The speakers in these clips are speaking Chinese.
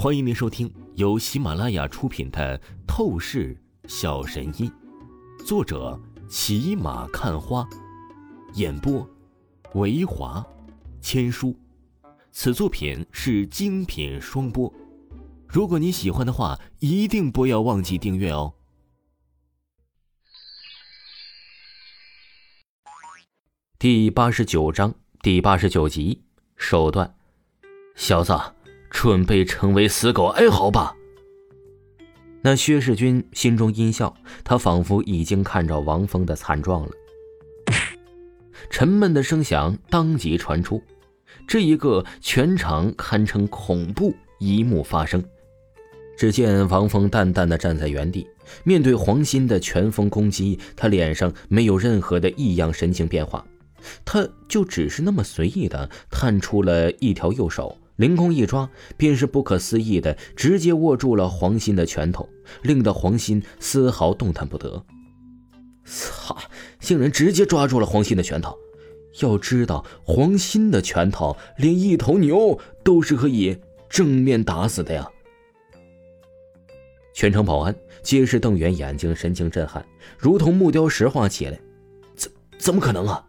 欢迎您收听由喜马拉雅出品的《透视小神医》，作者骑马看花，演播维华千书。此作品是精品双播。如果你喜欢的话，一定不要忘记订阅哦。第八十九章第八十九集手段，小子。准备成为死狗哀嚎吧！那薛世军心中阴笑，他仿佛已经看着王峰的惨状了。沉闷的声响当即传出，这一个全场堪称恐怖一幕发生。只见王峰淡淡的站在原地，面对黄鑫的拳风攻击，他脸上没有任何的异样神情变化，他就只是那么随意的探出了一条右手。凌空一抓，便是不可思议的，直接握住了黄鑫的拳头，令得黄鑫丝毫动弹不得。操！竟然直接抓住了黄鑫的拳头。要知道，黄鑫的拳头连一头牛都是可以正面打死的呀！全场保安皆是瞪圆眼睛，神情震撼，如同木雕石化起来。怎怎么可能啊？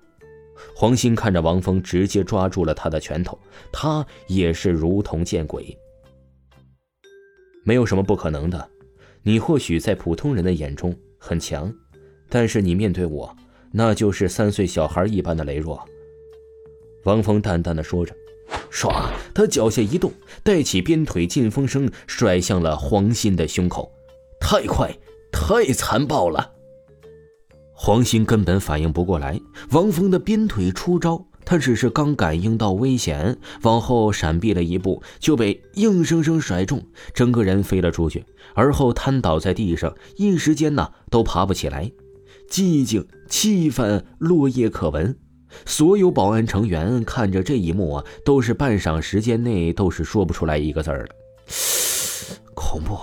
黄鑫看着王峰直接抓住了他的拳头，他也是如同见鬼。没有什么不可能的，你或许在普通人的眼中很强，但是你面对我，那就是三岁小孩一般的羸弱。王峰淡淡的说着，唰，他脚下一动，带起鞭腿劲风声，甩向了黄鑫的胸口，太快，太残暴了。黄鑫根本反应不过来，王峰的鞭腿出招，他只是刚感应到危险，往后闪避了一步，就被硬生生甩中，整个人飞了出去，而后瘫倒在地上，一时间呢都爬不起来。寂静，气氛落叶可闻。所有保安成员看着这一幕啊，都是半晌时间内都是说不出来一个字儿了。恐怖，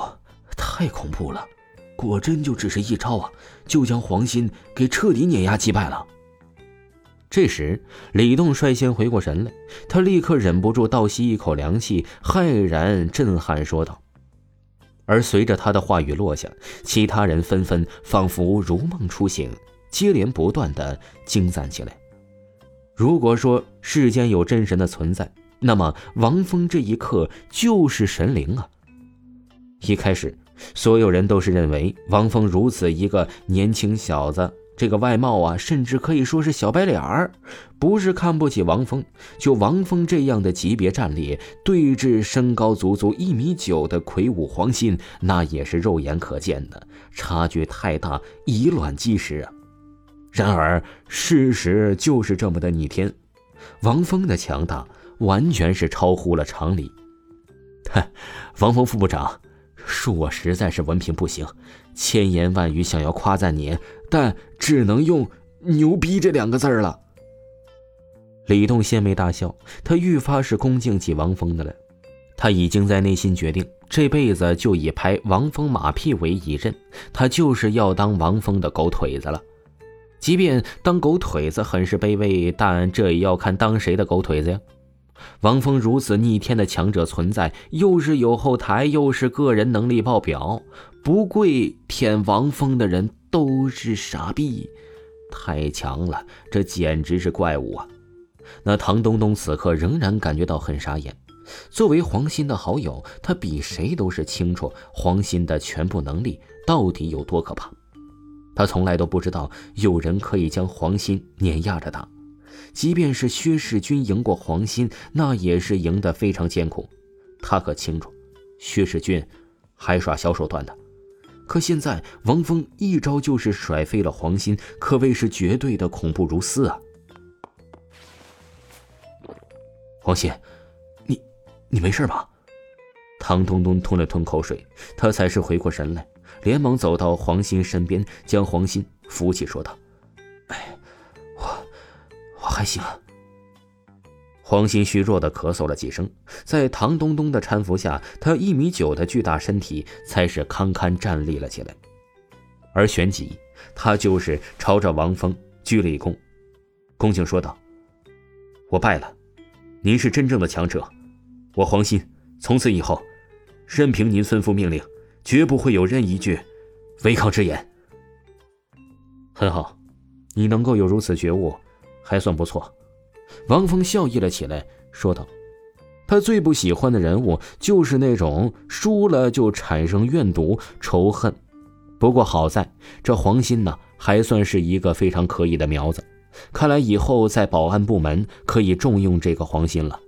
太恐怖了。果真就只是一招啊，就将黄鑫给彻底碾压击败了。这时，李栋率先回过神来，他立刻忍不住倒吸一口凉气，骇然震撼说道。而随着他的话语落下，其他人纷纷仿佛如梦初醒，接连不断的惊赞起来。如果说世间有真神的存在，那么王峰这一刻就是神灵啊！一开始。所有人都是认为王峰如此一个年轻小子，这个外貌啊，甚至可以说是小白脸儿，不是看不起王峰，就王峰这样的级别战力，对峙身高足足一米九的魁梧黄鑫，那也是肉眼可见的，差距太大，以卵击石啊！然而事实就是这么的逆天，王峰的强大完全是超乎了常理。哼，王峰副部长。恕我实在是文凭不行，千言万语想要夸赞你，但只能用“牛逼”这两个字了。李栋鲜媚大笑，他愈发是恭敬起王峰的了。他已经在内心决定，这辈子就以拍王峰马屁为一任，他就是要当王峰的狗腿子了。即便当狗腿子很是卑微，但这也要看当谁的狗腿子呀。王峰如此逆天的强者存在，又是有后台，又是个人能力爆表，不跪舔王峰的人都是傻逼，太强了，这简直是怪物啊！那唐东东此刻仍然感觉到很傻眼。作为黄鑫的好友，他比谁都是清楚黄鑫的全部能力到底有多可怕。他从来都不知道有人可以将黄鑫碾压着打。即便是薛世军赢过黄鑫，那也是赢得非常艰苦。他可清楚，薛世军还耍小手段的。可现在王峰一招就是甩飞了黄鑫，可谓是绝对的恐怖如斯啊！黄鑫，你你没事吧？唐东东吞了吞口水，他才是回过神来，连忙走到黄鑫身边，将黄鑫扶起，说道。还行。黄鑫虚弱的咳嗽了几声，在唐东东的搀扶下，他一米九的巨大身体才是堪堪站立了起来。而旋即，他就是朝着王峰鞠了一躬，恭敬说道：“我败了，您是真正的强者，我黄鑫从此以后任凭您吩咐命令，绝不会有任一句违抗之言。很好，你能够有如此觉悟，还算不错。王峰笑意了起来，说道：“他最不喜欢的人物就是那种输了就产生怨毒仇恨。不过好在这黄鑫呢，还算是一个非常可以的苗子。看来以后在保安部门可以重用这个黄鑫了。”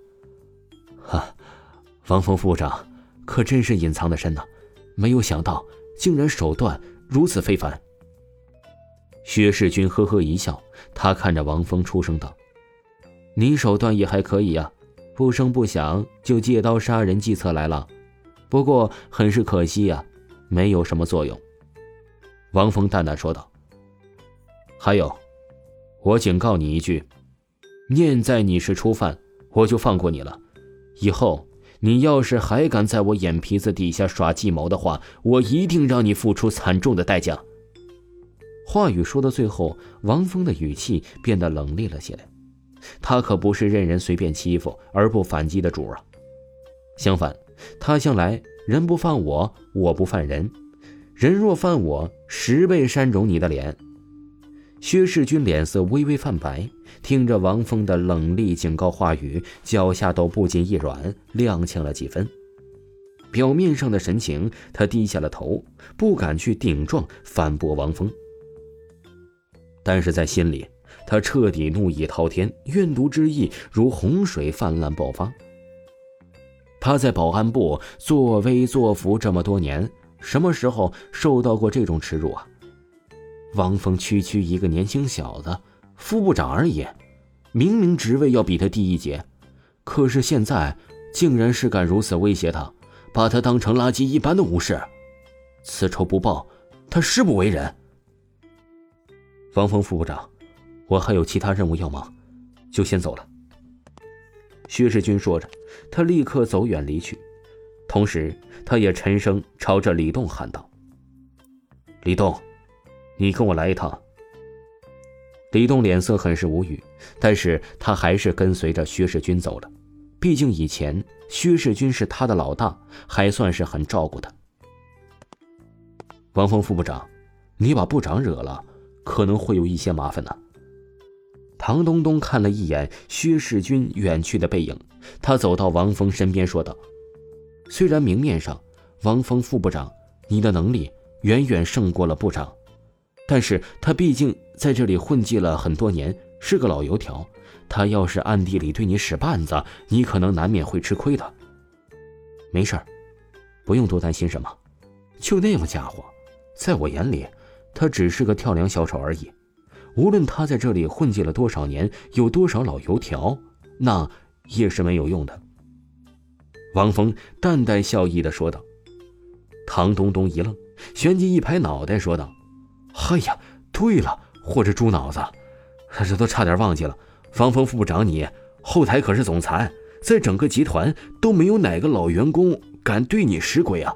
哈，王峰副长可真是隐藏的深呐，没有想到竟然手段如此非凡。薛世军呵呵一笑，他看着王峰，出声道：“你手段也还可以呀，不声不响就借刀杀人计策来了。不过很是可惜呀，没有什么作用。”王峰淡淡说道：“还有，我警告你一句，念在你是初犯，我就放过你了。以后你要是还敢在我眼皮子底下耍计谋的话，我一定让你付出惨重的代价。”话语说到最后，王峰的语气变得冷厉了起来。他可不是任人随便欺负而不反击的主啊！相反，他向来人不犯我，我不犯人。人若犯我，十倍扇肿你的脸。薛世军脸色微微泛白，听着王峰的冷厉警告话语，脚下都不禁一软，踉跄了几分。表面上的神情，他低下了头，不敢去顶撞反驳王峰。但是在心里，他彻底怒意滔天，怨毒之意如洪水泛滥爆发。他在保安部作威作福这么多年，什么时候受到过这种耻辱啊？王峰区区一个年轻小子，副部长而已，明明职位要比他低一截，可是现在竟然是敢如此威胁他，把他当成垃圾一般的无视，此仇不报，他誓不为人。王峰副部长，我还有其他任务要忙，就先走了。薛世军说着，他立刻走远离去，同时他也沉声朝着李栋喊道：“李栋，你跟我来一趟。”李栋脸色很是无语，但是他还是跟随着薛世军走了。毕竟以前薛世军是他的老大，还算是很照顾他。王峰副部长，你把部长惹了。可能会有一些麻烦呢。唐东东看了一眼薛世军远去的背影，他走到王峰身边说道：“虽然明面上，王峰副部长，你的能力远远胜过了部长，但是他毕竟在这里混迹了很多年，是个老油条。他要是暗地里对你使绊子，你可能难免会吃亏的。没事儿，不用多担心什么。就那么家伙，在我眼里……”他只是个跳梁小丑而已，无论他在这里混迹了多少年，有多少老油条，那也是没有用的。王峰淡淡笑意的说道。唐东东一愣，旋即一拍脑袋说道：“哎呀，对了，我这猪脑子，这都差点忘记了。王峰副部长，你后台可是总裁，在整个集团都没有哪个老员工敢对你使鬼啊！”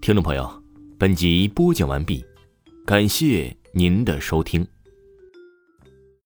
听众朋友，本集播讲完毕。感谢您的收听。